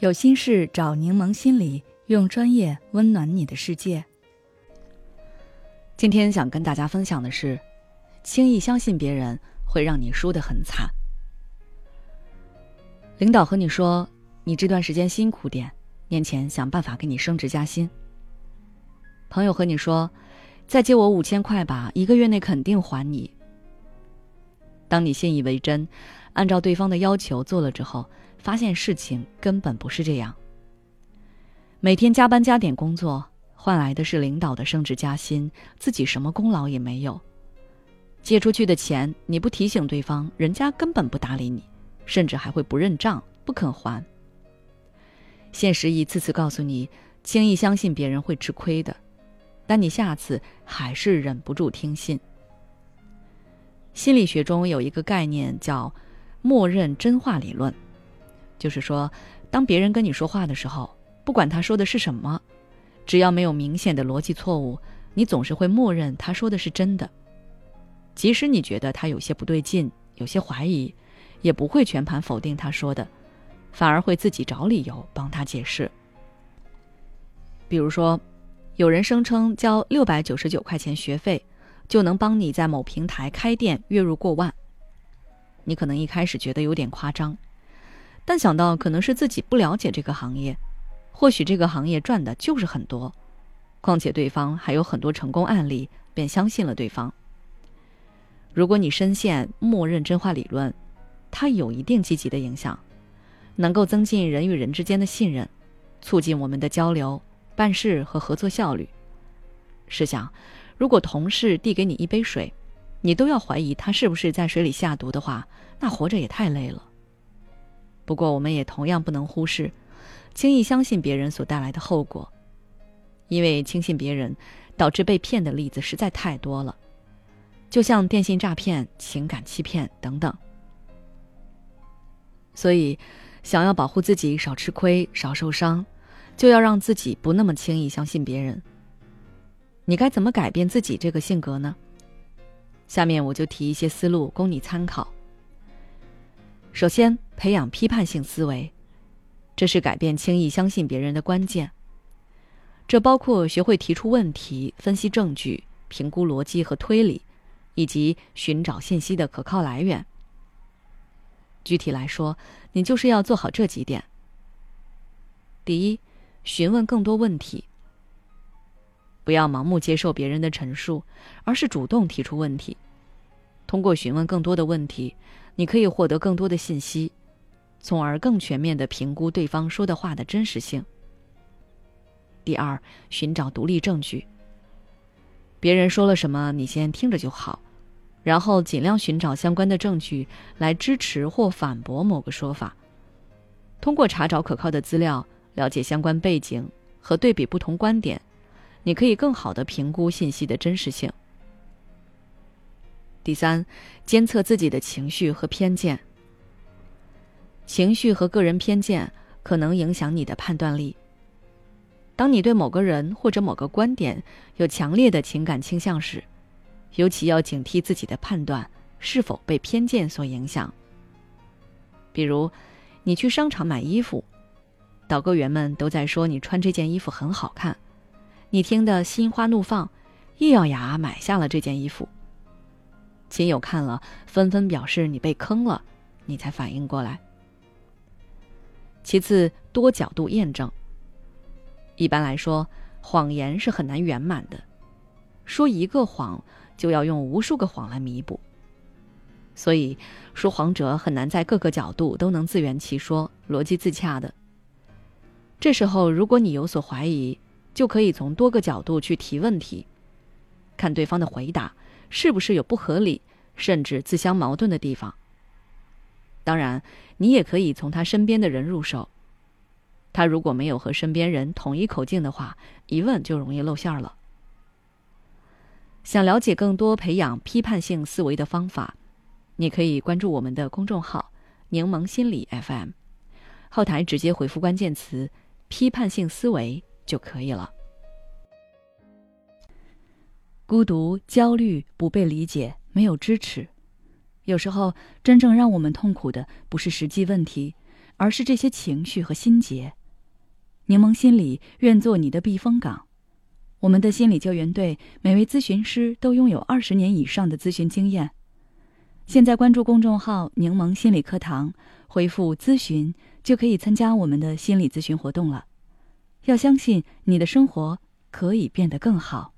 有心事找柠檬心理，用专业温暖你的世界。今天想跟大家分享的是，轻易相信别人会让你输得很惨。领导和你说，你这段时间辛苦点，年前想办法给你升职加薪。朋友和你说，再借我五千块吧，一个月内肯定还你。当你信以为真，按照对方的要求做了之后。发现事情根本不是这样。每天加班加点工作，换来的是领导的升职加薪，自己什么功劳也没有。借出去的钱你不提醒对方，人家根本不搭理你，甚至还会不认账，不肯还。现实一次次告诉你，轻易相信别人会吃亏的，但你下次还是忍不住听信。心理学中有一个概念叫“默认真话理论”。就是说，当别人跟你说话的时候，不管他说的是什么，只要没有明显的逻辑错误，你总是会默认他说的是真的。即使你觉得他有些不对劲，有些怀疑，也不会全盘否定他说的，反而会自己找理由帮他解释。比如说，有人声称交六百九十九块钱学费，就能帮你在某平台开店月入过万，你可能一开始觉得有点夸张。但想到可能是自己不了解这个行业，或许这个行业赚的就是很多，况且对方还有很多成功案例，便相信了对方。如果你深陷默认真话理论，它有一定积极的影响，能够增进人与人之间的信任，促进我们的交流、办事和合作效率。试想，如果同事递给你一杯水，你都要怀疑他是不是在水里下毒的话，那活着也太累了。不过，我们也同样不能忽视，轻易相信别人所带来的后果，因为轻信别人导致被骗的例子实在太多了，就像电信诈骗、情感欺骗等等。所以，想要保护自己少吃亏、少受伤，就要让自己不那么轻易相信别人。你该怎么改变自己这个性格呢？下面我就提一些思路供你参考。首先，培养批判性思维，这是改变轻易相信别人的关键。这包括学会提出问题、分析证据、评估逻辑和推理，以及寻找信息的可靠来源。具体来说，你就是要做好这几点。第一，询问更多问题，不要盲目接受别人的陈述，而是主动提出问题。通过询问更多的问题。你可以获得更多的信息，从而更全面的评估对方说的话的真实性。第二，寻找独立证据。别人说了什么，你先听着就好，然后尽量寻找相关的证据来支持或反驳某个说法。通过查找可靠的资料，了解相关背景和对比不同观点，你可以更好的评估信息的真实性。第三，监测自己的情绪和偏见。情绪和个人偏见可能影响你的判断力。当你对某个人或者某个观点有强烈的情感倾向时，尤其要警惕自己的判断是否被偏见所影响。比如，你去商场买衣服，导购员们都在说你穿这件衣服很好看，你听得心花怒放，一咬牙买下了这件衣服。亲友看了，纷纷表示你被坑了，你才反应过来。其次，多角度验证。一般来说，谎言是很难圆满的，说一个谎就要用无数个谎来弥补，所以说谎者很难在各个角度都能自圆其说、逻辑自洽的。这时候，如果你有所怀疑，就可以从多个角度去提问题，看对方的回答。是不是有不合理，甚至自相矛盾的地方？当然，你也可以从他身边的人入手。他如果没有和身边人统一口径的话，一问就容易露馅了。想了解更多培养批判性思维的方法，你可以关注我们的公众号“柠檬心理 FM”，后台直接回复关键词“批判性思维”就可以了。孤独、焦虑、不被理解、没有支持，有时候真正让我们痛苦的不是实际问题，而是这些情绪和心结。柠檬心理愿做你的避风港。我们的心理救援队每位咨询师都拥有二十年以上的咨询经验。现在关注公众号“柠檬心理课堂”，回复“咨询”就可以参加我们的心理咨询活动了。要相信你的生活可以变得更好。